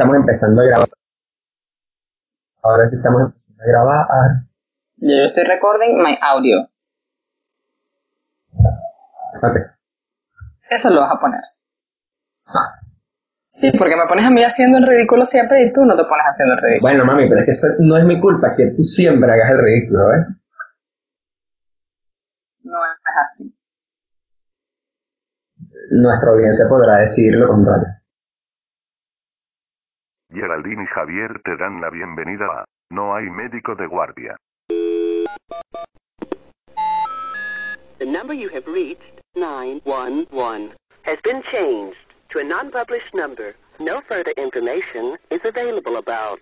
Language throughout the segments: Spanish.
estamos empezando a grabar. Ahora sí estamos empezando a grabar. Yo estoy recording my audio. Ok. Eso lo vas a poner. Ah. Sí, porque me pones a mí haciendo el ridículo siempre y tú no te pones haciendo el ridículo. Bueno, mami, pero es que eso no es mi culpa que tú siempre hagas el ridículo, ¿ves? No es así. Nuestra audiencia podrá decir lo contrario. Geraldine y Javier te dan la bienvenida a No hay médico de guardia. The number you have reached, 911, has been changed to a non-published number. No further information is available about.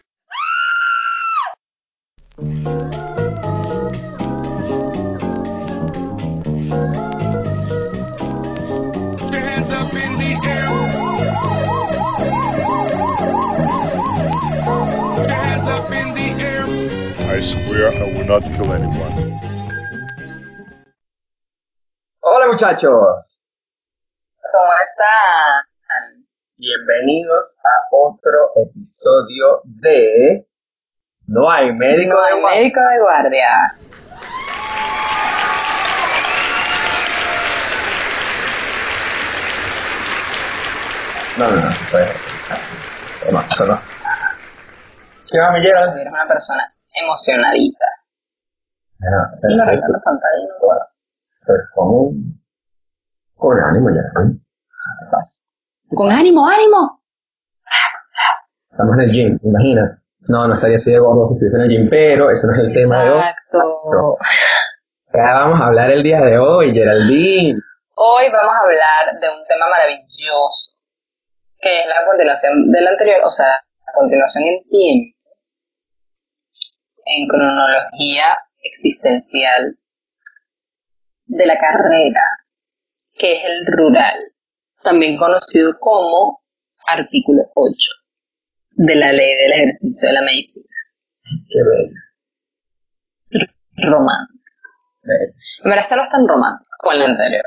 I swear I will not kill anyone. Hola muchachos, ¿Cómo están? bienvenidos a otro episodio de No hay médico No de hay guardia. médico de guardia. No, no, no, pues, no, eso no. ¿Qué va, mi Gerald? Eres una persona emocionadita. Bueno, Y recuerdo pantalla. estoy con, con ánimo ya. ¿Qué pasa? Con ánimo, ánimo. Estamos en el gym, ¿te imaginas? No, no estaría así de gordo si estuviese en el gym, pero ese no es el tema de hoy. Exacto. Ya vamos a hablar el día de hoy, Geraldine. Hoy vamos a hablar de un tema maravilloso, que es la continuación del anterior, o sea, la continuación en tiempo, en cronología existencial de la carrera, que es el rural, también conocido como artículo 8 de la ley del ejercicio de la medicina Qué bello. romántica. bello. En verdad, este no es tan romántico como el anterior.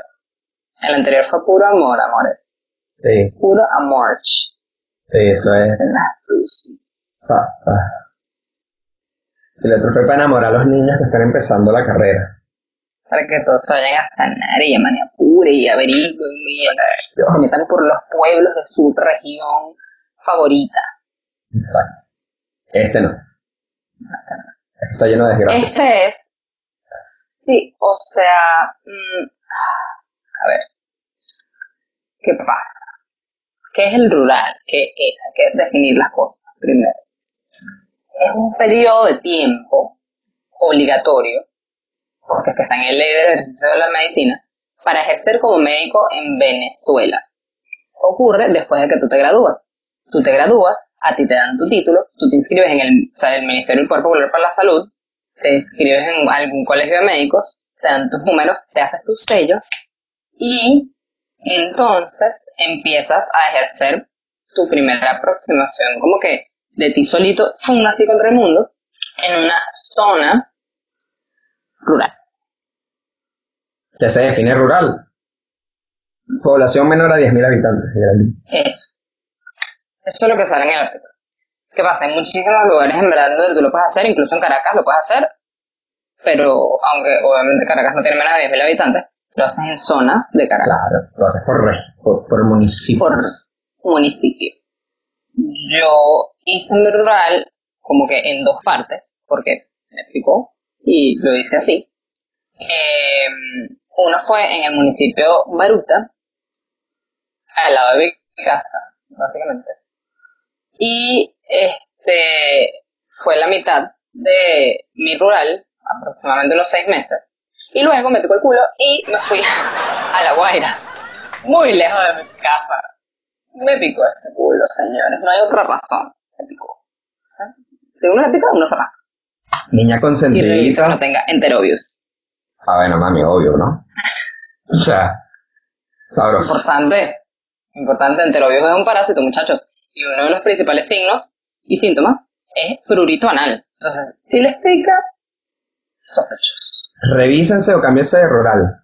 El anterior fue puro amor, amores. Sí, Puro amor. sí, eso es. Ah, ah. El otro fue para enamorar a los niños que están empezando la carrera. Para que todos se vayan a sanar y a Maniapure y averigüen y se metan por los pueblos de su región favorita. Exacto. Este no. Este está lleno de desgracias. Este es. Sí, o sea. mm, a ver. ¿Qué pasa? ¿Qué es el rural? ¿Qué es? Hay que definir las cosas primero. Es un periodo de tiempo obligatorio, porque es que está en el ley del ejercicio de la medicina, para ejercer como médico en Venezuela. Ocurre después de que tú te gradúas. Tú te gradúas, a ti te dan tu título, tú te inscribes en el, el Ministerio del Poder Popular para la Salud, te inscribes en algún colegio de médicos, te dan tus números, te haces tus sellos y entonces empiezas a ejercer tu primera aproximación, como que de ti solito, fum, así contra el mundo, en una zona rural. Ya se define rural. Población menor a 10.000 habitantes. Eso. Eso es lo que sale en el artículo. ¿Qué pasa? Hay muchísimos lugares en verdad donde tú lo puedes hacer, incluso en Caracas lo puedes hacer, pero aunque obviamente Caracas no tiene menos de 10.000 habitantes, lo haces en zonas de Caracas. Claro, lo haces por, por, por municipio. por municipio. Yo hice mi rural como que en dos partes, porque me explicó y lo hice así. Eh, uno fue en el municipio Baruta, al lado de mi casa, básicamente. Y este fue la mitad de mi rural, aproximadamente unos seis meses. Y luego me picó el culo y me fui a La Guaira, muy lejos de mi casa. Me picó este culo, señores. No hay otra razón. Me picó. Uno le pica, uno se rasca. Niña consentidita. no tenga enterobius. Ah, bueno, mami, obvio, ¿no? O sea, sabroso. Importante. Importante, enterobius es un parásito, muchachos. Y uno de los principales signos y síntomas es prurito anal. Entonces, si les pica, sospechosos. Revísense o cámbiense de rural.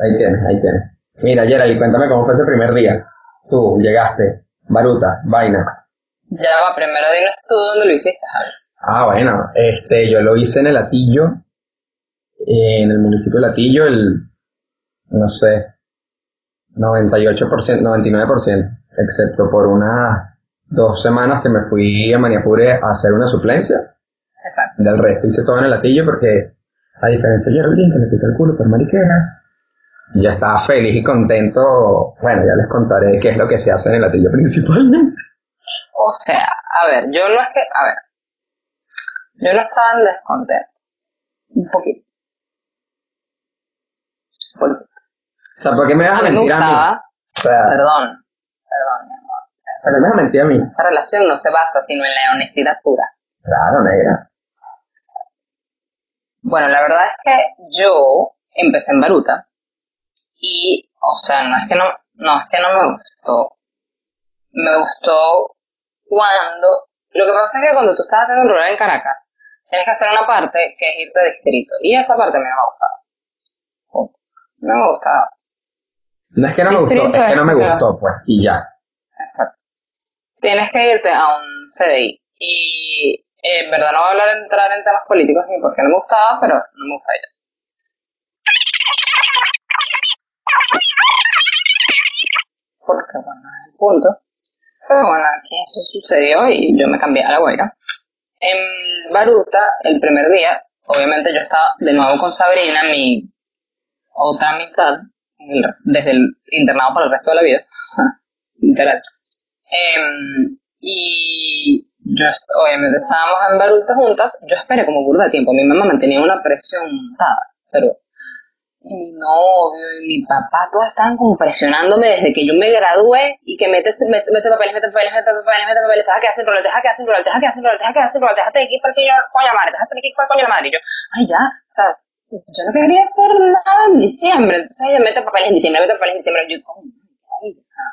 Ahí tienes, ahí tienes. Mira, Gerald, cuéntame cómo fue ese primer día. Tú llegaste Baruta, vaina. Ya va, primero dinos tú dónde lo hiciste, Javi. Ah, bueno, este, yo lo hice en el Atillo, en el municipio de Latillo, el, no sé, 98%, 99%, excepto por unas dos semanas que me fui a Maniapure a hacer una suplencia. Exacto. Del resto hice todo en el Latillo porque, a diferencia de Geraldine, que le pica el culo por mariqueras, ya estaba feliz y contento. Bueno, ya les contaré qué es lo que se hace en el Latillo principalmente. O sea, a ver, yo no es que, a ver, yo no estaba en descontento. Un poquito. Un poquito. O sea, ¿por qué me vas A a mí me mentir a mí? gustaba, O sea, perdón, perdón, mi amor. ¿por qué me vas a mentir a mí? Esta relación no se basa sino en la honestidad pura. Claro, negra. Bueno, la verdad es que yo empecé en Baruta y, o sea, no es que no, no es que no me gustó. Me gustó cuando, lo que pasa es que cuando tú estás haciendo un rural en Caracas, tienes que hacer una parte que es irte de distrito y esa parte a mí no me ha gustado. No me gustaba. No es que no me gustó, es que no me gustó, pues, y ya. Exacto. Tienes que irte a un CDI. Y eh, en verdad no voy a hablar entrar en temas políticos ni porque no me gustaba, pero no me gustaba ya. Porque bueno, es el punto. Pero bueno, aquí eso sucedió y yo me cambié a la Guaira. En Baruta, el primer día, obviamente yo estaba de nuevo con Sabrina, mi otra mitad, desde el internado para el resto de la vida. Literal. Em, y yo, obviamente estábamos en Baruta juntas, yo esperé como burda de tiempo, mi mamá mantenía una presión montada, pero mi novio y mi papá, todos estaban como presionándome desde que yo me gradué y que mete, mete, papeles, mete papeles, mete papeles, mete papeles, deja que hacen rol, deja que hacen rol, deja que hacen rol, deja que hacen rol, déjate de aquí para que yo, coño la madre, déjate de aquí para coño la madre. Y yo, ay ya, o sea, yo no quería hacer nada en diciembre, entonces ella mete papeles en diciembre, mete papeles en diciembre, yo, coño, o sea,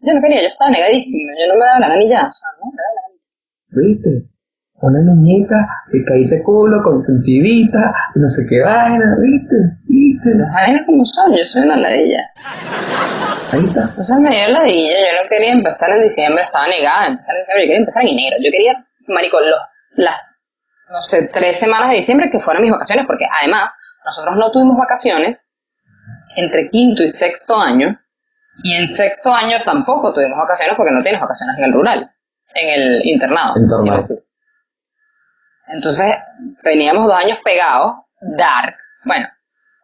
yo no quería, yo estaba negadísima, yo no me daba la ya, o sea, no me daba la. ¿Viste? Una niñita que caíste culo, consentidita, y no sé qué vaina, ¿viste? ¿Viste? Las vainas como son, yo soy una ladilla. Ahí está. Entonces me dio la dilla, yo no quería empezar en diciembre, estaba negada a empezar en diciembre, yo quería empezar en enero, yo quería, marico, los, las, no sé, tres semanas de diciembre que fueran mis vacaciones, porque además, nosotros no tuvimos vacaciones entre quinto y sexto año, y en sexto año tampoco tuvimos vacaciones porque no tienes vacaciones en el rural, en el internado. Internado. Entonces, veníamos dos años pegados, dark, bueno,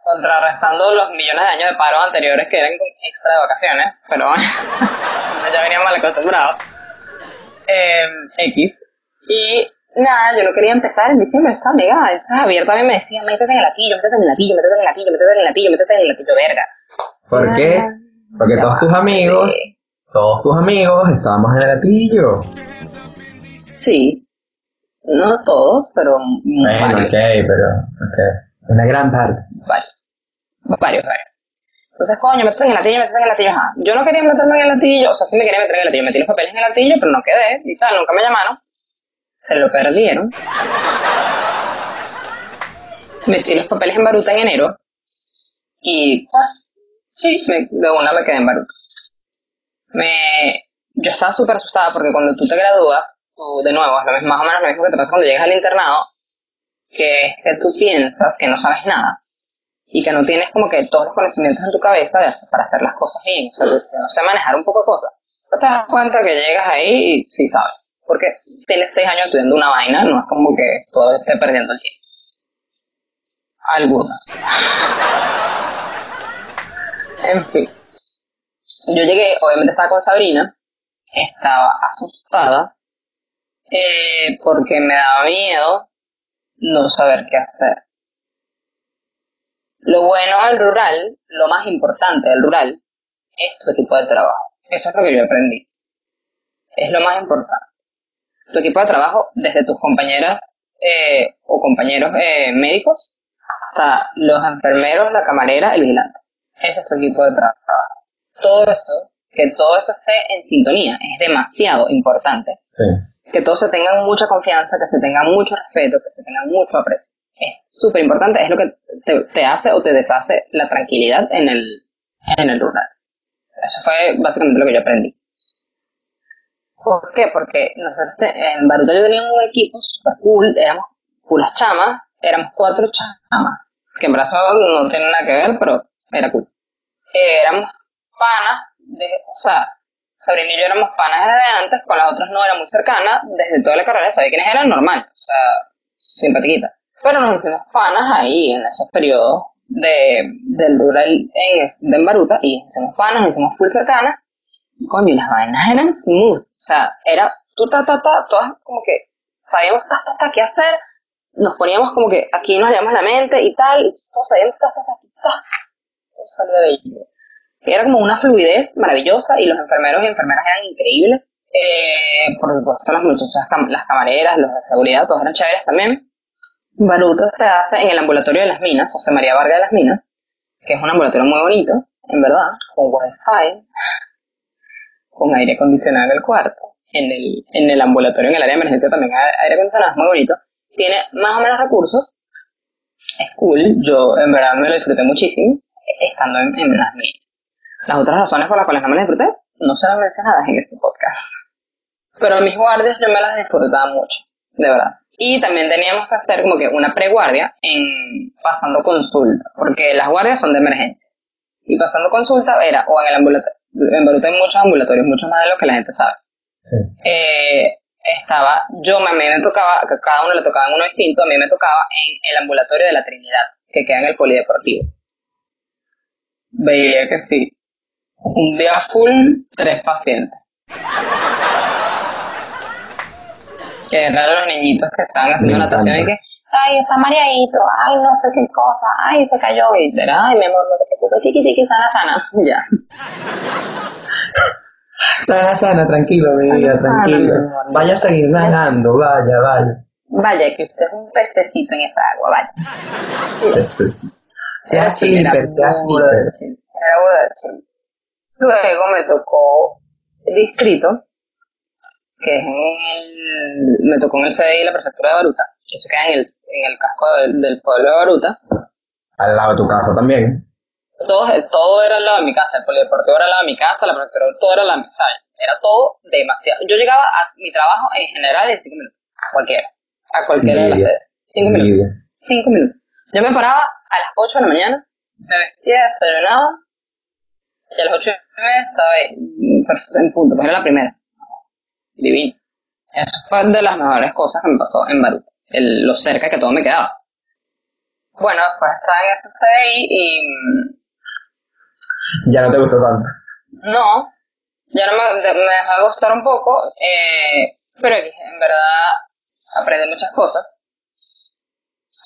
contrarrestando los millones de años de paro anteriores que eran con extra de vacaciones, pero bueno, ya venían mal acostumbrados. Eh, X. Y nada, yo no quería empezar en diciembre, estaba negada. Entonces Javier también me decía, métete en el latillo, métete en el latillo, métete en el latillo, métete en el latillo, métete en el latillo, verga. ¿Por qué? Porque todos tus amigos, todos tus amigos estábamos en el gatillo. Sí. No todos, pero Bueno, varios. ok, pero, ok. Una gran parte. Varios. Varios, varios. Entonces, coño, métete en el latillo, métete en el latillo. Ajá. Yo no quería meterme en el latillo, o sea, sí me quería meter en el latillo. Metí los papeles en el latillo, pero no quedé y tal, nunca me llamaron. Se lo perdieron. Metí los papeles en Baruta en enero. Y, pues, sí, me- de una me quedé en Baruta. Me, yo estaba súper asustada porque cuando tú te gradúas, de nuevo, es lo mismo, más o menos lo mismo que te pasa cuando llegas al internado, que es que tú piensas que no sabes nada y que no tienes como que todos los conocimientos en tu cabeza para hacer las cosas bien, o sea, no sé manejar un poco de cosas. Pero te das cuenta que llegas ahí y sí sabes, porque tienes seis años estudiando una vaina, no es como que todo esté perdiendo el tiempo. Algunas. en fin. Yo llegué, obviamente estaba con Sabrina, estaba asustada, eh, porque me daba miedo no saber qué hacer. Lo bueno del rural, lo más importante del rural, es tu equipo de trabajo. Eso es lo que yo aprendí. Es lo más importante. Tu equipo de trabajo, desde tus compañeras eh, o compañeros eh, médicos hasta los enfermeros, la camarera, el vigilante. Ese es tu equipo de trabajo. Todo eso, que todo eso esté en sintonía, es demasiado importante Sí. Que todos se tengan mucha confianza, que se tengan mucho respeto, que se tengan mucho aprecio. Es súper importante, es lo que te, hace o te deshace la tranquilidad en el, en el rural. Eso fue básicamente lo que yo aprendí. ¿Por qué? Porque nosotros te- en Baruta yo tenía un equipo super cool, éramos puras chamas, éramos cuatro chamas, que en brazo no tiene nada que ver, pero era cool. Éramos panas, de, o sea, Sabrina y yo éramos panas desde antes, con las otras no era muy cercana, desde toda la carrera sabía quiénes eran, normal, o sea, simpatiquita. Pero nos hicimos panas ahí, en esos periodos de, del rural en, de Baruta, y nos hicimos panas, nos hicimos full cercanas, y coño, las vainas eran smooth. O sea, era tú, ta, ta, ta, todas como que sabíamos ta, ta, ta, qué hacer. Nos poníamos como que aquí nos leíamos la mente y tal, y todos sabíamos ta, ta, ta, ta. Todo salía bello. Era como una fluidez maravillosa y los enfermeros y enfermeras eran increíbles. Eh, por supuesto, las muchachas, las camareras, los de seguridad, todos eran chéveres también. Baruta se hace en el ambulatorio de las minas, José María Vargas de las Minas, que es un ambulatorio muy bonito, en verdad, con wifi, con aire acondicionado en el cuarto. En el, en el ambulatorio, en el área de emergencia también hay aire acondicionado, es muy bonito. Tiene más o menos recursos. Es cool, yo en verdad me lo disfruté muchísimo estando en, en las minas. Las otras razones por las cuales no me las disfruté no serán mencionadas en este podcast. Pero mis guardias yo me las disfrutaba mucho, de verdad. Y también teníamos que hacer como que una preguardia en pasando consulta, porque las guardias son de emergencia. Y pasando consulta era o en el ambulatorio, en Baruta hay muchos ambulatorios, mucho más de lo que la gente sabe. Sí. Eh, estaba, yo a mí me tocaba, cada uno le tocaba en uno distinto, a mí me tocaba en el ambulatorio de la Trinidad, que queda en el polideportivo. Veía que sí. Un día full, tres pacientes. Que eran los niñitos que estaban haciendo natación y que, ay, está mareadito, ay, no sé qué cosa, ay, se cayó, y era, ay, mi amor, no te preocupes, tiki, tiki, sana, sana, ya. Sana, sana, tranquilo, mi vida, tranquilo. Vaya a seguir nadando, vaya, vaya. Vaya, que usted es un pececito en esa agua, vaya. Sí. Sea chipper, sea chill, Era burda de chill. Luego me tocó el distrito, que es en el, me tocó en el CDI la prefectura de Baruta. Eso queda en el, en el casco del, del pueblo de Baruta. Al lado de tu casa también. Todo, todo era al lado de mi casa, el polideportivo era al lado de mi casa, la prefectura, todo era al lado de mi casa. Era todo demasiado. Yo llegaba a mi trabajo en general en cinco minutos, a cualquiera, a cualquiera de las sedes. Cinco minutos. Envidia. Cinco minutos. Yo me paraba a las 8 de la mañana, me vestía, desayunaba, a las 8 y media estaba ahí, mm, en punto, pues era la primera. Divino. Eso fue de las mejores cosas que me pasó en Baruta, el, lo cerca que todo me quedaba. Bueno, después estaba en ese CDI y mm, Ya no te gustó tanto. no, ya no me dejó de gustar un poco, eh, pero en verdad aprendí muchas cosas.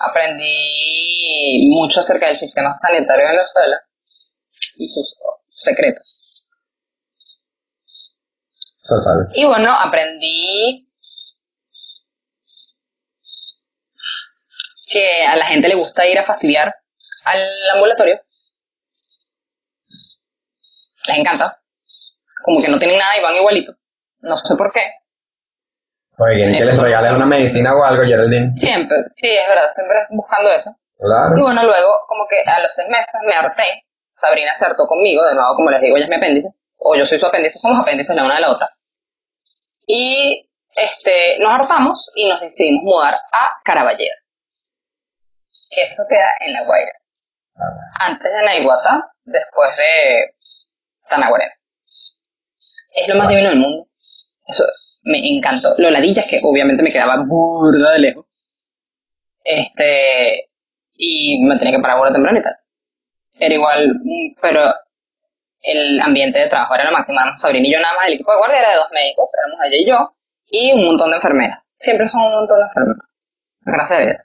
Aprendí mucho acerca del sistema sanitario de Venezuela y sus secretos. Total. Y bueno, aprendí que a la gente le gusta ir a fastidiar al ambulatorio. Les encanta. Como que no tienen nada y van igualito. No sé por qué. Oye, quieren que les regales una medicina o algo, Geraldine. Siempre, sí, es verdad, siempre buscando eso. Y Claro. bueno, luego, como que a los seis meses me harté. Sabrina se hartó conmigo, de nuevo, como les digo, ella es mi apéndice. O yo soy su apéndice, somos apéndices la una de la otra. Y este, nos hartamos y nos decidimos mudar a Caraballera. Eso queda en La Guaira. Antes de Naiguatá, después de Tanaguarena. Es lo más divino del mundo. Eso me encantó. Lo ladilla es que obviamente me quedaba burda de lejos. Este, y me tenía que parar burda temprano y tal. Era igual, mm, pero el ambiente de trabajo era lo máximo. Éramos Sabrina y yo nada más. El equipo de guardia era de dos médicos, éramos ella y yo, y un montón de enfermeras. Siempre son un montón de enfermeras. Gracias a Dios.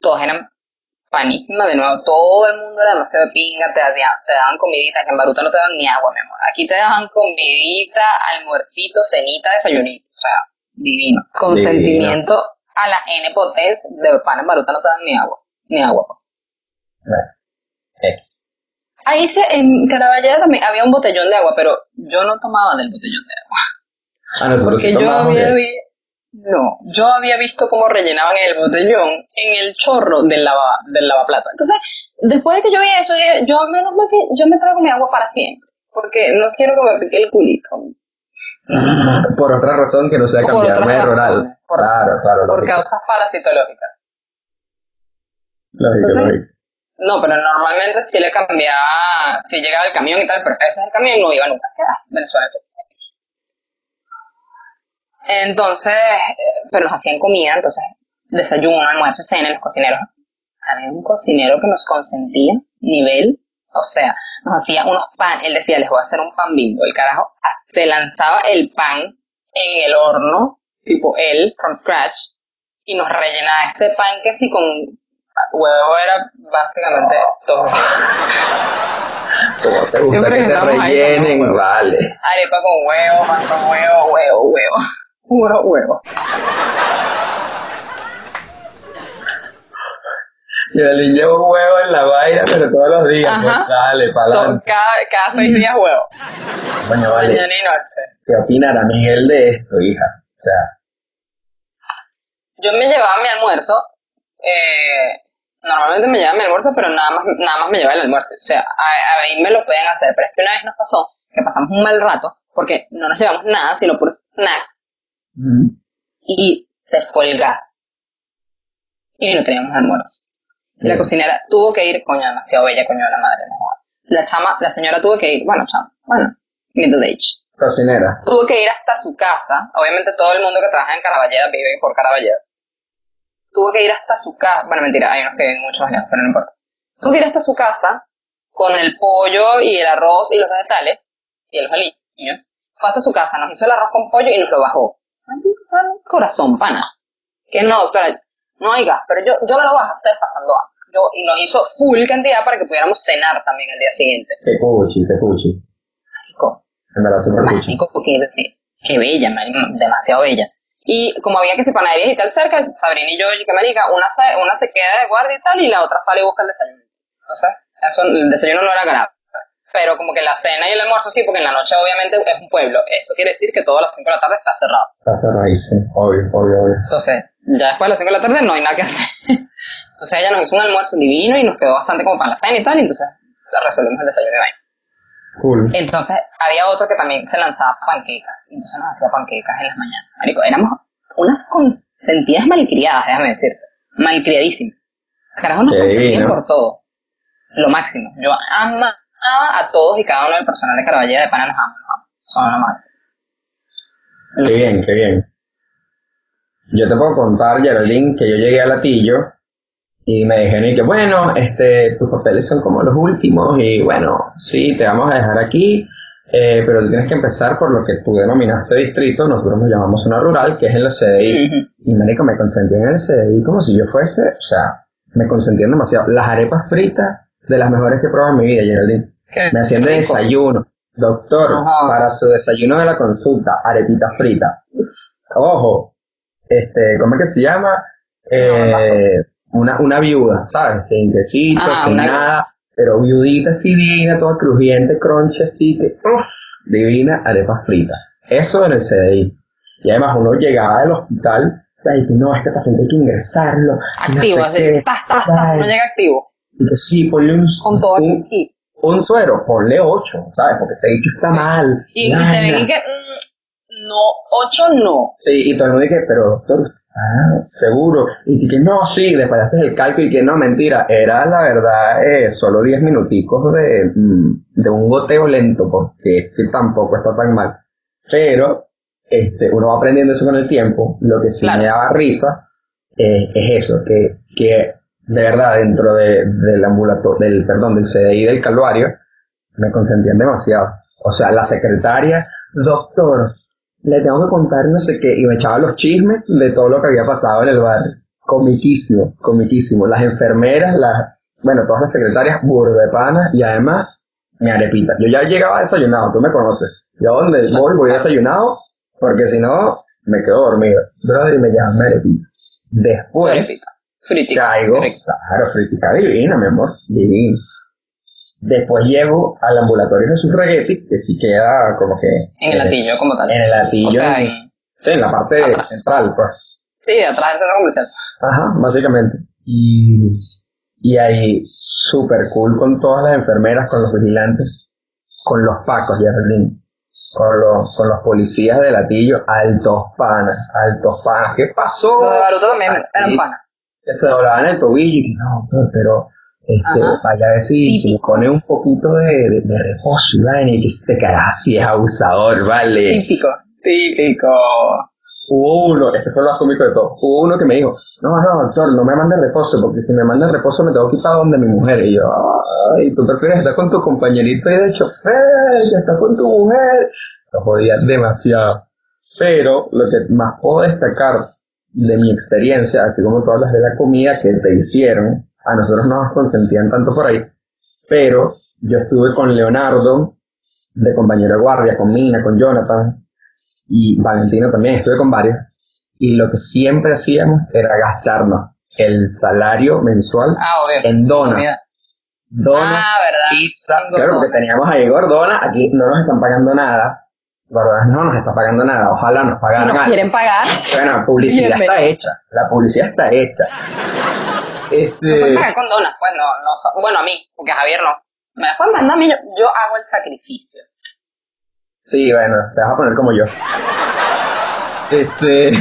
Todas eran panísimas, de nuevo, todo el mundo era demasiado de pinga, te, te daban comidita, que en Baruta no te daban ni agua, mi amor. Aquí te daban comidita, almuercito, cenita, desayunito, o sea, divino. Consentimiento a la N potencia, de pan en Baruta no te dan ni agua, ni agua. pues. X. Ahí se, en Caraballera también había un botellón de agua, pero yo no tomaba del botellón de agua. Ah, nosotros Porque sí yo había, vi- no, yo había visto cómo rellenaban el botellón en el chorro del lava, del lavaplata. Entonces, después de que yo vi eso, dije, yo menos mal que yo me traigo mi agua para siempre, porque no quiero que me pique el culito. Por otra razón que no sea cambiarme de rural. por- claro, claro. por lógico, causas parasitológicas. lógico, Entonces- lógico. No, pero normalmente sí le cambiaba, sí llegaba el camión y tal, pero ese es el camión no iba nunca. Ah, Venezuela. Entonces, eh, pero nos hacían comida, entonces, desayuno, almuerzo, cena, los cocineros. Había un cocinero que nos consentía, nivel, o sea, nos hacía unos pan, él decía, les voy a hacer un pan bimbo. El carajo se lanzaba el pan en el horno, tipo él, from scratch, y nos rellenaba este pan que sí con huevo era básicamente todo. Como te gusta Siempre que te ahí rellenen, vale. Arepa con huevo, pan con huevo, huevo, huevo. Puro huevo. Y el llevo huevo en la vaina, pero todos los días, Ajá. pues dale, adelante. Cada, cada seis días huevo. Coño, vale. Mañana y noche. ¿Qué opinará Miguel de esto, hija? O sea, Yo me llevaba mi almuerzo. Eh, normalmente me llevaba mi almuerzo, pero nada más, nada más me llevaba el almuerzo. O sea, a, a mí me lo pueden hacer. Pero es que una vez nos pasó que pasamos un mal rato porque no nos llevamos nada, sino puros snacks. Y se fue el gas. Y no teníamos almuerzo. Y la Bien. cocinera tuvo que ir, coño, demasiado bella, coño de la madre. no. La chama, la señora tuvo que ir, bueno, chama, bueno, middle age. cocinera. Tuvo que ir hasta su casa. Obviamente todo el mundo que trabaja en Caraballeda vive por Caraballeda. Tuvo que ir hasta su casa. Bueno, mentira, hay unos que viven mucho más lejos, pero no importa. Tuvo que ir hasta su casa con el pollo y el arroz y los vegetales y los aliños. Fue hasta su casa, nos hizo el arroz con pollo y nos lo bajó. El corazón, pana. Que no, doctora, no hay gas, pero yo, yo me lo bajo, ustedes pasando hambre. Yo, y nos hizo full cantidad para que pudiéramos cenar también el día siguiente. Qué cuchi, qué cuchi. Rico. En verdad, súper cuchi. Marico, qué, qué bella, marico, demasiado bella. Y como había que si panaderías y tal cerca, Sabrina y yo, y que marica, una se, una se queda de guardia y tal, y la otra sale y busca el desayuno. Entonces, eso, el desayuno no era grave. Pero como que la cena y el almuerzo sí, porque en la noche obviamente es un pueblo. Eso quiere decir que todas las 5 de la tarde está cerrado. Está cerradísimo, obvio, obvio, obvio. Entonces, ya después de las 5 de la tarde no hay nada que hacer. Entonces ella nos hizo un almuerzo divino y nos quedó bastante como para la cena y tal, y entonces resolvimos el desayuno y vaina. Cool. Entonces, había otro que también se lanzaba panquecas. Entonces nos hacía panquecas en las mañanas. Marico, éramos unas consentidas malcriadas, déjame decirte. Malcriadísimas. Carajo, nos consentían por todo. Lo máximo. Yo amaba a todos y cada uno del personal de Caraballeda de Pana nos amo, nos amo. Son lo máximo. Qué bien, qué bien. Yo te puedo contar, Geraldine, que yo llegué a Latillo y me dijeron y que bueno, este, tus papeles son como los últimos y bueno, sí, te vamos a dejar aquí, eh, pero tú tienes que empezar por lo que tú denominaste distrito, nosotros nos llamamos una rural, que es en el CDI. Y marico, me consentían en el CDI como si yo fuese, o sea, me consentían demasiado. Las arepas fritas, de las mejores que he probado en mi vida, Geraldine. Qué Me hacían de desayuno. Doctor, Ajá. para su desayuno de la consulta, arepita frita. Ojo, este, ¿cómo es que se llama? Eh, una, una viuda, ¿sabes? Sin quesito, Ah, sin una- nada, pero viudita así divina, toda crujiente, crunchy así, que, uf, divina, arepas fritas. Eso en el CDI. Y además uno llegaba del hospital, sea, y que no, este paciente hay que ingresarlo. y no Activo, sé así, qué, tas, tas, tas, ¿sabes? no llega activo. Y que sí, ponle un, Con todo un, aquí. un suero, ponle ocho, ¿sabes? Porque ese dicho está mal. Y, y te ven y que, mm, no, ocho no. Sí, y todo el mundo dice, pero doctor, ah, seguro. Y que no, sí, después haces el cálculo y que no, mentira. Era la verdad eh, solo 10 minuticos de, mm, de un goteo lento, porque es que tampoco está tan mal. Pero este, uno va aprendiendo eso con el tiempo. Lo que sí Claro. me daba risa eh, es eso, que, que de verdad dentro de, del ambulatorio, del, perdón, del CDI del Calvario, me consentían demasiado. O sea, la secretaria, doctor, le tengo que contar no sé qué, y me echaba los chismes de todo lo que había pasado en el barrio. Comiquísimo, comiquísimo. Las enfermeras, las, bueno, todas las secretarias, burda de panas, y además, mi arepita. Yo ya llegaba desayunado, tú me conoces. Yo donde voy, voy desayunado, porque si no, me quedo dormido. Brother, y me llaman mi arepita. Después, Fritica. Fritica. caigo, claro, fritica divina, mi amor, divina. Después llego al ambulatorio Jesús Reguetti, que sí queda como que... En el latillo como tal. En el latillo. O sea, en, sí, en la parte Atrás. central, pues. sí, atrás del centro comercial. Ajá, básicamente. Y, y ahí súper cool con todas las enfermeras, con los vigilantes, con los pacos, Geraldine. con los, con los policías de Latillo, altos panas, altos panas. ¿Qué pasó? Los de Baruta también Así, eran panas. Que se doblaban el tobillo y que no, pero este, vaya a ver si, si le pone un poquito de, de, de reposo y vaina y que se te cagas así es abusador, vale. Típico, típico. Hubo uno, este fue lo más cómico de todo, hubo uno que me dijo, no, no, doctor, no me mande reposo, porque si me manda reposo me tengo que ir para donde mi mujer. Y yo, ay, tú prefieres estar con tu compañerito y de chofer, que estar con tu mujer. Lo jodía demasiado. Pero lo que más puedo destacar de mi experiencia, así como tú hablas de la comida que te hicieron, a nosotros no nos consentían tanto por ahí, pero yo estuve con Leonardo, de compañero de guardia, con Mina, con Jonathan, y Valentino también, estuve con varios, y lo que siempre hacíamos era gastarnos el salario mensual Ah, obvio. en donas. Donas, Ah, pizza, claro, porque teníamos ahí Gordona, aquí no nos están pagando nada, Gordona no nos está pagando nada, ojalá nos Si pagaran nos algo. quieren pagar, Bueno, la publicidad está hecha, la publicidad está hecha. Este, pagar con donas. Pues no, no, bueno, a mí, porque a Javier no. Me las pueden mandar a mí, yo, yo hago el sacrificio. Sí, bueno, te vas a poner como yo. Este.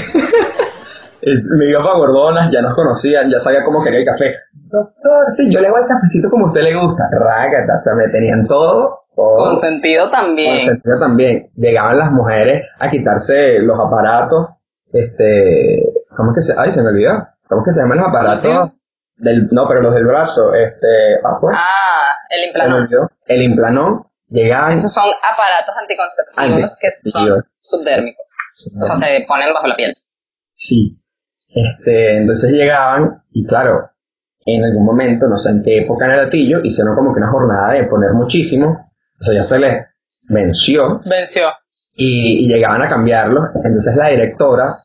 me iba para Gordonas, ya nos conocían, ya sabía cómo quería el café. Doctor, sí, yo le hago el cafecito como a usted le gusta. Rácata, o sea, me tenían todo. todo Con sentido también. consentido también. Llegaban las mujeres a quitarse los aparatos. Este. ¿Cómo es que se.? Ay, se me olvidó. ¿Cómo es que se llaman los aparatos? Del, no, pero los del brazo. Este. Ah, pues. Ah, el implanón. El implanón. Llegaban. Esos son aparatos anticonceptivos que son subdérmicos. O sea, se ponen bajo la piel. Sí. Este, entonces llegaban y claro, en algún momento, no sé en qué época en el latillo, hicieron como que una jornada de poner muchísimo, o sea, ya se les venció Venció. y, y llegaban a cambiarlo. Entonces la directora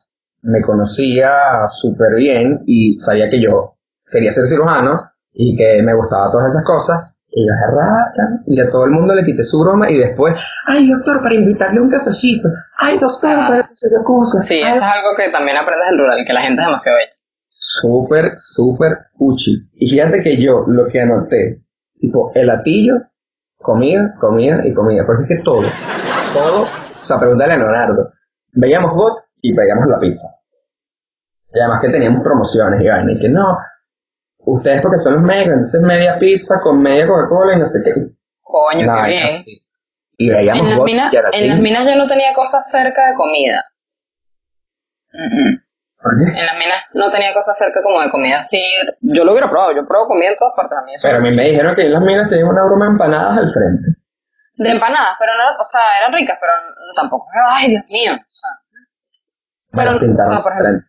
me conocía súper bien y sabía que yo quería ser cirujano y que me gustaba todas esas cosas. Y yo dije, racha, y a todo el mundo le quité su broma y después, ay doctor, para invitarle un cafecito, ay doctor, Ah. para no sé qué cosa. Sí, Ay, eso es algo que también aprendes del rural, que la gente es demasiado bella. súper, súper cuchi. Y fíjate que yo lo que anoté, tipo, el latillo, comida, comida y comida. Porque es que todo, todo, o sea, pregúntale a Leonardo. Veíamos bot y veíamos la pizza. Y además que teníamos promociones y vaina, y que no, ustedes porque son los médicos, entonces media pizza con media Coca-Cola y no sé qué. Coño, Una qué bien. así. Y veíamos En las, minas, en las minas yo no tenía cosas cerca de comida. ¿Por qué? En las minas no tenía cosas cerca como de comida así. Yo lo hubiera probado, yo pruebo comida en todas partes. A mí Pero a mí me dijeron que en las minas tenían una broma de empanadas al frente. De empanadas, pero no o sea, eran ricas, pero tampoco. Ay, Dios mío. O sea, Pero, o sea, por ejemplo.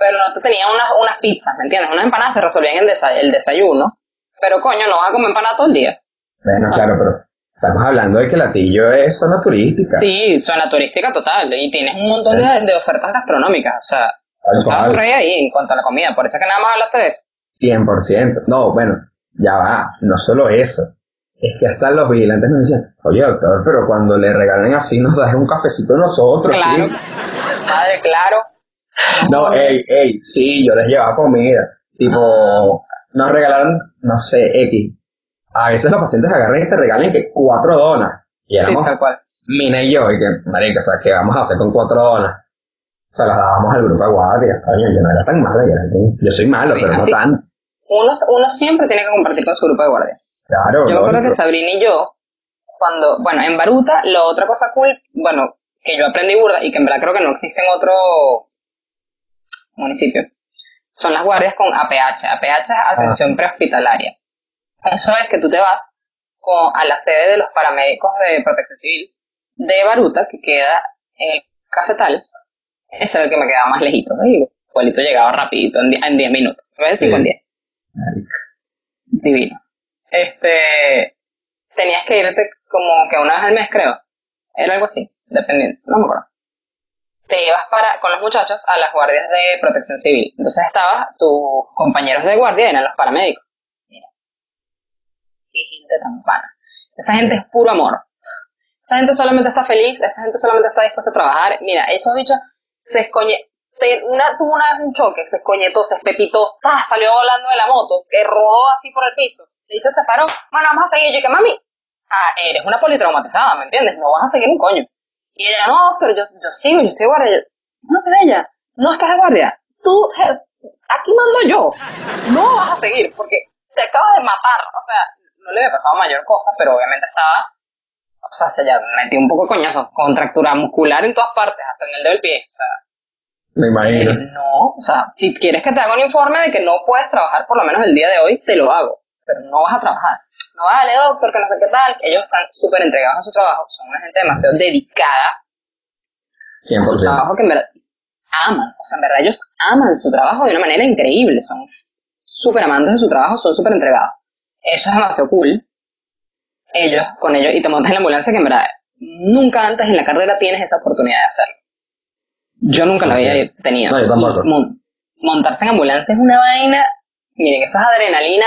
Pero no te tenían unas, unas pizzas, ¿me entiendes? Unas empanadas te resolvían el, desa- el desayuno. Pero coño, no vas a comer empanada todo el día. Bueno, claro, pero estamos hablando de que Latillo es zona turística. Sí, suena turística total. Y tienes un montón de, de ofertas gastronómicas. O sea, cual. por ahí, en cuanto a la comida. Por eso es que nada más hablaste de eso. 100%. No, bueno, ya va, no solo eso. Es que hasta los vigilantes nos decían, oye doctor, pero cuando le regalen así nos das un cafecito nosotros. Claro. ¿sí?". Padre, claro. No, ey, ey, sí, yo les llevaba comida. Tipo, nos regalaron, no sé, X. A veces los pacientes agarran y te regalen que cuatro donas. Y Sí, éramos tal cual. Mina y yo, y que, marica, o sea, ¿qué vamos a hacer con cuatro donas? O sea, las dábamos al grupo de guardia, coño, yo no era tan malo, yo, era- yo soy malo, Sí, pero no tanto. Uno, uno siempre tiene que compartir con su grupo de guardia. Claro, Yo me acuerdo que. Sabrina y yo, cuando, bueno, en Baruta, la otra cosa cool, bueno, que yo aprendí burda y que en verdad creo que no existe en otro municipio, son las guardias con APH. APH es atención prehospitalaria. Eso es que tú te vas con, a la sede de los paramédicos de protección civil de Baruta, que queda en el cafetal. Ese era el que me quedaba más lejito. ¿no? Y igualito llegaba rapidito, en die- en 10 minutos. En vez de 5 en Sí. 10 divino. Este, tenías que irte como que una vez al mes, creo. Era algo así, dependiendo, no me acuerdo. Te ibas para, con los muchachos a las guardias de protección civil. Entonces estabas, tus compañeros de guardia eran los paramédicos. Mira, qué gente tan pana. Esa gente es puro amor. Esa gente solamente está feliz, esa gente solamente está dispuesta a trabajar. Mira, esos bichos se escoñe, una, tuvo una vez un choque, se escoñetó, se espepitó, ¡ta! salió volando de la moto, que rodó así por el piso. El bicho se paró, bueno, vamos a seguir. Yo que mami, ah, eres una politraumatizada, ¿me entiendes? No vas a seguir un coño. Y ella, no, doctor, yo, yo sigo, yo estoy de guardia. Yo, no, pero ella, no estás de guardia. Tú, aquí mando yo. No vas a seguir porque te acabas de matar. O sea, no le había pasado mayor cosa, pero obviamente estaba, o sea, se ya metió un poco de coñazo, contractura muscular en todas partes, hasta en el dedo del pie. O sea, Me imagino. eh, no, o sea, si quieres que te haga un informe de que no puedes trabajar por lo menos el día de hoy, te lo hago, pero no vas a trabajar. No vale, doctor, que no sé qué tal. Ellos están súper entregados a su trabajo, son una gente demasiado dedicada a su 100%. trabajo que en verdad aman. O sea, en verdad ellos aman su trabajo de una manera increíble, son súper amantes de su trabajo, son súper entregados. Eso es demasiado cool. Ellos, con ellos, y te montas en la ambulancia que en verdad nunca antes en la carrera tienes esa oportunidad de hacerlo. Yo nunca la había tenido. No, yo tampoco. Y mon- montarse en ambulancia es una vaina, miren, eso es adrenalina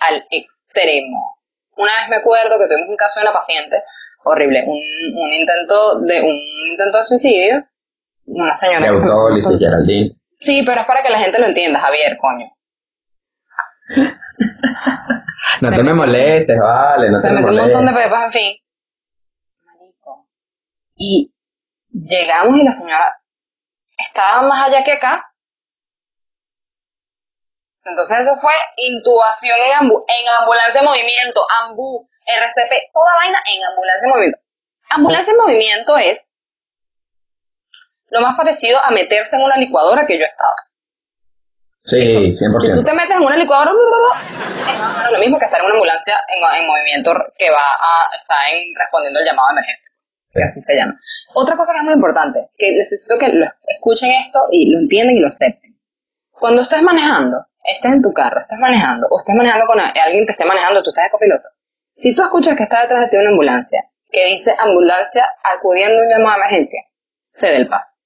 al extremo. Una vez me acuerdo que tuvimos un caso de una paciente horrible, un, un intento de un intento de suicidio, una señora De que se- autólisis, Geraldine. Sí, pero es para que la gente lo entienda, Javier, coño. No te me molestes, vale, no se te me metió un montón de molestes. pepas, en fin. Marico. Y llegamos y la señora estaba más allá que acá. Entonces eso fue intubación en, ambu- en ambulancia en movimiento, ambu, RCP, toda vaina en ambulancia en movimiento. Ambulancia en movimiento es lo más parecido a meterse en una licuadora que yo he estado. Sí, Si tú 100%. te metes en una licuadora, es más o menos lo mismo que estar en una ambulancia en, en movimiento que va a estar en- respondiendo al llamado de emergencia, que así se llama. Otra cosa que es muy importante, que necesito que lo escuchen esto y lo entiendan y lo acepten. Cuando estés manejando, estés en tu carro, estés manejando, o estés manejando con alguien que esté manejando, tú estás de copiloto. Si tú escuchas que está detrás de ti una ambulancia, que dice ambulancia acudiendo a un llamado de emergencia, cede el paso.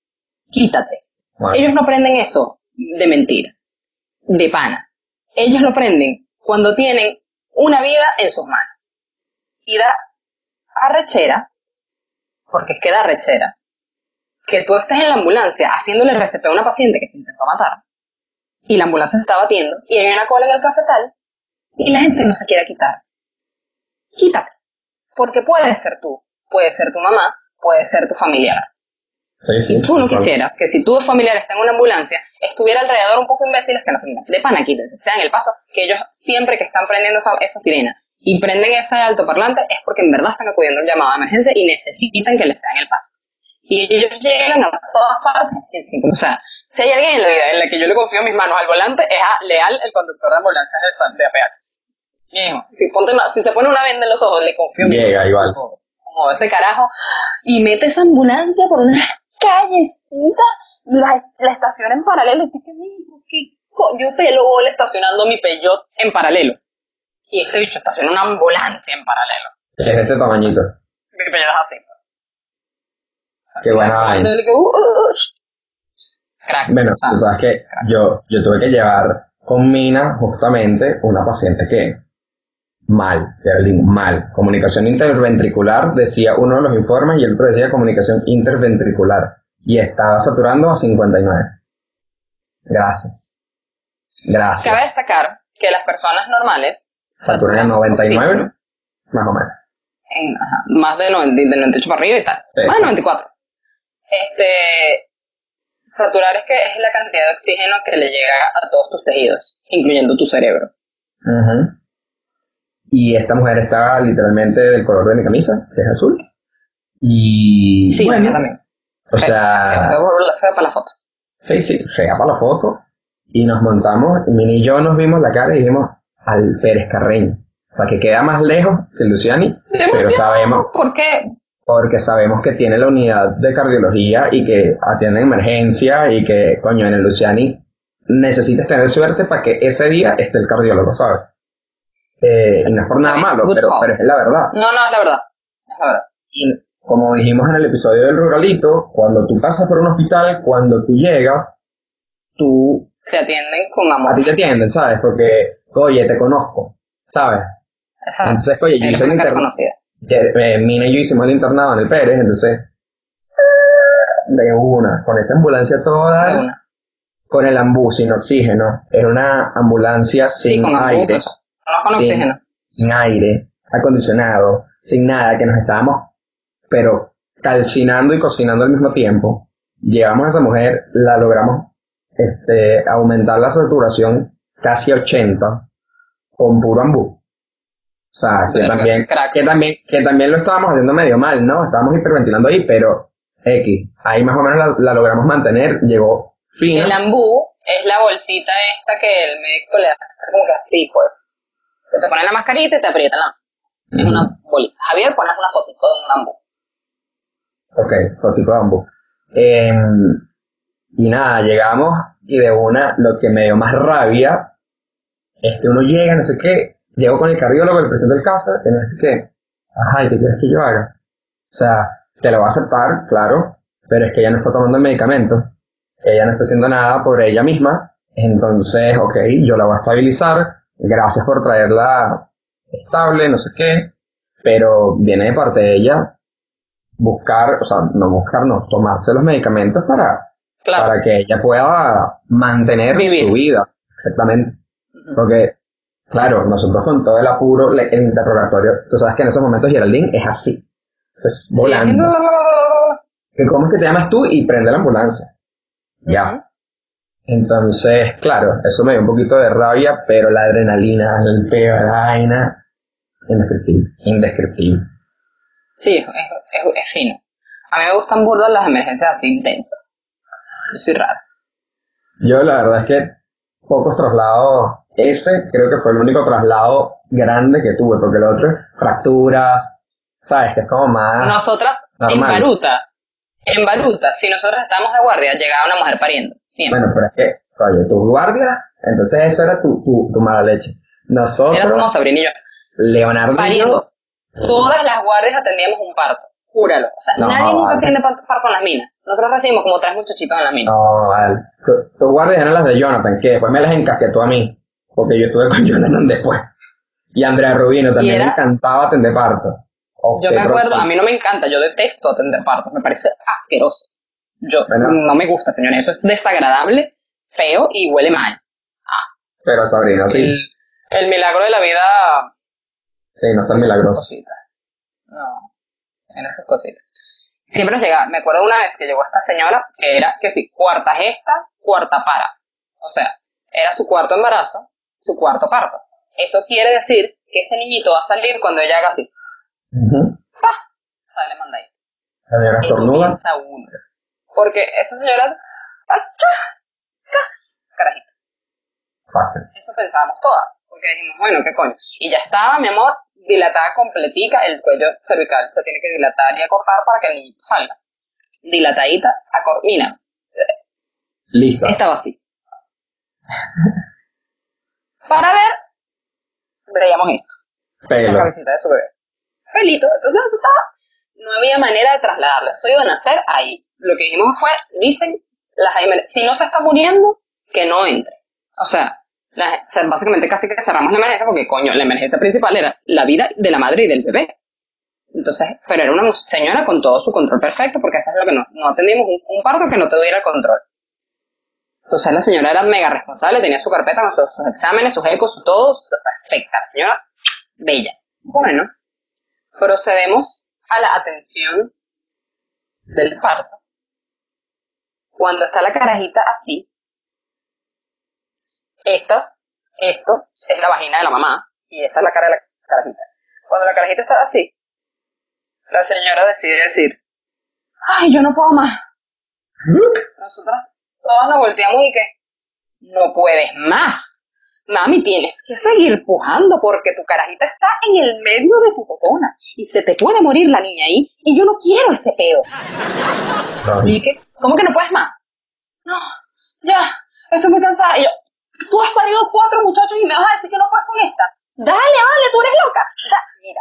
Quítate. Bueno, Ellos no prenden eso de mentira, de pana. Ellos lo prenden cuando tienen una vida en sus manos. Y da arrechera, porque es que da arrechera, que tú estés en la ambulancia haciéndole RCP a una paciente que se intentó matar, y la ambulancia se está batiendo, y hay una cola en el cafetal, y la gente no se quiere quitar. Quítate. Porque puede ser tú, puede ser tu mamá, puede ser tu familiar. sí, sí. Y tú no quisieras que si tu familiar está en una ambulancia, estuviera alrededor un poco imbéciles que no se quitan. De pana, quítense, sean el paso, que ellos siempre que están prendiendo esa, esa sirena y prenden ese altoparlante es porque en verdad están acudiendo a un llamado de emergencia y necesitan que les sean el paso. Y ellos llegan a todas partes. O sea, si hay alguien en la vida en la que yo le confío mis manos al volante, es a Leal, el conductor de ambulancias de, de APH. Hijo, si, ponte una- si se pone una venda en los ojos, le confío mis Llega igual. como ese carajo, y mete esa ambulancia por una callecita, la, la estaciona en paralelo. Y tú, ¿qué digo? ¿Qué co- Yo pelo bola estacionando mi Peugeot en paralelo. Y este bicho estaciona una ambulancia en paralelo. Es de este tamañito. Mi Peugeot es así. Qué buena vaina. Bueno, O sea, tú sabes que yo, yo tuve que llevar con Mina justamente una paciente que mal, Geraldine, mal. Comunicación interventricular decía uno de los informes y el otro decía comunicación interventricular. Y estaba saturando a 59. Gracias. Gracias. Cabe destacar que las personas normales Saturan a saturan 99, oxígeno más o menos. en, ajá, más de 90, de 98 para arriba y tal. Sí. Más de 94. Este, saturar es que es la cantidad de oxígeno que le llega a todos tus tejidos, incluyendo tu cerebro. Ujú. Y esta mujer estaba literalmente del color de mi camisa, que es azul. Y Sí, bueno, también. o sea, feo para la foto. sí, sí, fea para la foto. Y nos montamos, y Mini y yo nos vimos la cara y dijimos al Pérez Carreño. O sea, que queda más lejos que Luciani, pero sabemos, ¿Por qué? Porque sabemos que tiene la unidad de cardiología y que atiende emergencia y que, coño, en el Luciani necesitas tener suerte para que ese día esté el cardiólogo, ¿sabes? Eh, y no es por nada malo, pero, pero es la verdad. No, no, es la verdad. Es la verdad. Y como dijimos en el episodio del ruralito, cuando tú pasas por un hospital, cuando tú llegas, tú, Te atienden con a amor. ti te atienden, ¿sabes? Porque, oye, te conozco, ¿sabes? Esa, Entonces, oye, yo hice el Eh, Mina y yo hicimos el internado en el Pérez, entonces, de una, con esa ambulancia toda, una. con el ambú sin oxígeno, era una ambulancia sin aire, pues, con sin, oxígeno. sin aire, acondicionado, sin nada, que nos estábamos, pero calcinando y cocinando al mismo tiempo. Llevamos a esa mujer, la logramos este, aumentar la saturación casi a 80 con puro ambú. O sea, que también, crack. que también, que también lo estábamos haciendo medio mal, ¿no? Estábamos hiperventilando ahí, pero X. Ahí más o menos la, la logramos mantener, llegó fina. El ambú es la bolsita esta que el médico le hace como que así, pues. Se te pone la mascarita y te aprieta la Es una bolita. Javier, pones una fotito de un ambú. Ok, fotico de ambú. Em, y nada, llegamos y de una, lo que me dio más rabia es que uno llega, no sé qué, llego con el cardiólogo, el presidente del caso, y no sé qué, ajá, ¿y qué quieres que yo haga? O sea, te lo va a aceptar, claro, pero es que ella no está tomando el medicamento, ella no está haciendo nada por ella misma, entonces, ok, yo la voy a estabilizar, gracias por traerla estable, no sé qué, pero viene de parte de ella buscar, o sea, no buscar, no, tomarse los medicamentos para, Claro. para que ella pueda mantener Vivir. su vida. Exactamente. Porque, claro, nosotros con todo el apuro, el interrogatorio, tú sabes que en esos momentos Geraldine es así. Es volando. ¿Cómo es que te llamas tú? Y prende la ambulancia. Ya. Entonces, claro, eso me dio un poquito de rabia, pero la adrenalina, el peo, la vaina, indescriptible. Indescriptible. Sí, es, es, es fino. A mí me gustan burdas las emergencias así intensas. Yo soy rara. Yo la verdad es que pocos traslados, ese creo que fue el único traslado grande que tuve, porque el otro es fracturas, ¿sabes? Que es como más... Nosotras, en. Baruta, en Baruta, si nosotros estamos de guardia, llegaba una mujer pariendo. Siempre. Bueno, pero es que, oye, tu guardia, entonces esa era tu, tu, tu mala leche. Era como Nosotros, Sabrina y yo. Leonardo yo, Pariendo. Todas las guardias atendíamos un parto. Júralo. O sea, No, nadie nunca vale. atiende par- parto en las minas. Nosotros recibimos como tres muchachitos en las minas. no, vale. Tu- tus guardias eran las de Jonathan, que después me las encasquetó a mí, porque yo estuve con Jonathan después. Y Andrea Rubino también le encantaba atender parto. Oh, Yo me acuerdo, a mí no me encanta, yo detesto atender partos, me parece asqueroso. Yo Bueno. no me gusta, señores, eso es desagradable, feo y huele mal. Pero Sabrina, sí, El, el milagro de la vida sí, no es tan milagroso. cositas. No, en esas cositas. Siempre nos llegaba, me acuerdo una vez que llegó esta señora, que era, que sí, cuarta gesta, cuarta para. O sea, era su cuarto embarazo, su cuarto parto. Eso quiere decir que ese niñito va a salir cuando ella haga así. Ujú. ¡Pah! Sale mandadito. La señora estornuda. uno. Porque esa señora, ¡achá! carajita. Fácil. Eso pensábamos todas. Porque dijimos, bueno, ¿qué coño? Y ya estaba, mi amor, dilatada completica, el cuello cervical se tiene que dilatar y acortar para que el niñito salga. Dilatadita, acor mira, Listo. estaba así. Para ver, veíamos esto, la cabecita de su bebé. Pelito, entonces eso estaba, no había manera de trasladarla, eso iba a nacer ahí. Lo que dijimos fue, dicen, las si no se está muriendo, que no entre. O sea, la- o sea, básicamente casi que cerramos la emergencia porque, coño, la emergencia principal era la vida de la madre y del bebé. Entonces, pero era una señora con todo su control perfecto, porque eso es lo que nos, no atendimos, un, un parto que no te diera el control. Entonces la señora era mega responsable, tenía su carpeta con sus, sus exámenes, sus ecos, su todo, perfecta. La señora, bella. Bueno, procedemos a la atención del parto. Cuando está la carajita así, esto, esto es la vagina de la mamá y esta es la cara de la carajita. Cuando la carajita está así, la señora decide decir, ay, yo no puedo más. Nosotras todas nos volteamos y que, no puedes más. Mami, tienes que seguir pujando porque tu carajita está en el medio de tu botona y se te puede morir la niña ahí y yo no quiero ese peo. Y que, ¿cómo que no puedes más? No, ya, estoy muy cansada. Y yo, tú has parido cuatro muchachos y me vas a decir que no puedes con esta. Dale, vale, tú eres loca. Da- mira,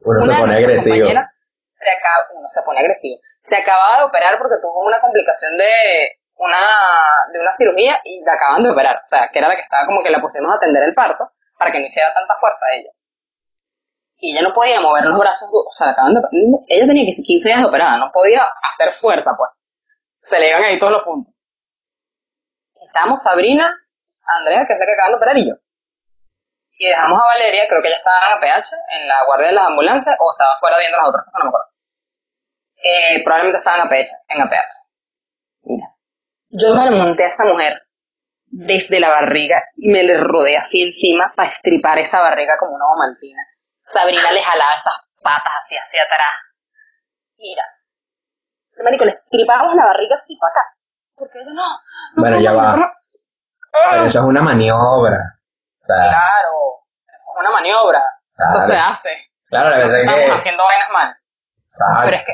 Uno se una pone agresivo. se acaba, uno se pone agresivo. Se acababa de operar porque tuvo una complicación de una, de una cirugía y la acaban de operar. O sea, que era la que estaba como que la pusimos a atender el parto para que no hiciera tanta fuerza a ella. Y ella no podía mover los brazos, o sea, la acaban de Ella tenía que 15 días de operada, no podía hacer fuerza, pues. Se le iban ahí todos los puntos. Estábamos Sabrina, Andrea, que es la que acaban de operar, y yo. Y dejamos a Valeria, creo que ella estaba en APH, en la guardia de las ambulancias, o estaba fuera viendo las otras cosas, no me acuerdo. Eh, probablemente estaba en APH. En APH. Mira. Yo me monté a esa mujer desde la barriga y me le rodeé así encima para estripar esa barriga como una bomantina. Sabrina le jalaba esas patas hacia, hacia atrás. Mira. Marico, le estripábamos la barriga así para acá. Porque ella no. no Bueno, ya va. no. Pero eso es una maniobra. O sea, Claro, eso es una maniobra. Eso Claro. se hace. claro, la verdad Estamos es que. haciendo vainas mal. Exacto. Pero es que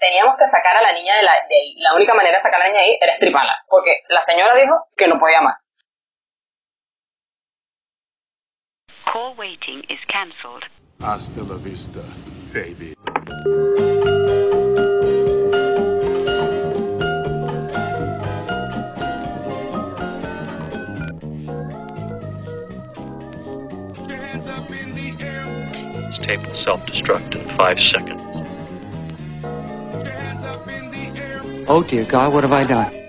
teníamos que sacar a la niña de, la, de ahí. La única manera de sacar a la niña de ahí era estriparla. Porque la señora dijo que no podía más. Call waiting is cancelled. Hasta la vista, baby. Will self-destruct in five seconds. Oh dear God, what have I done?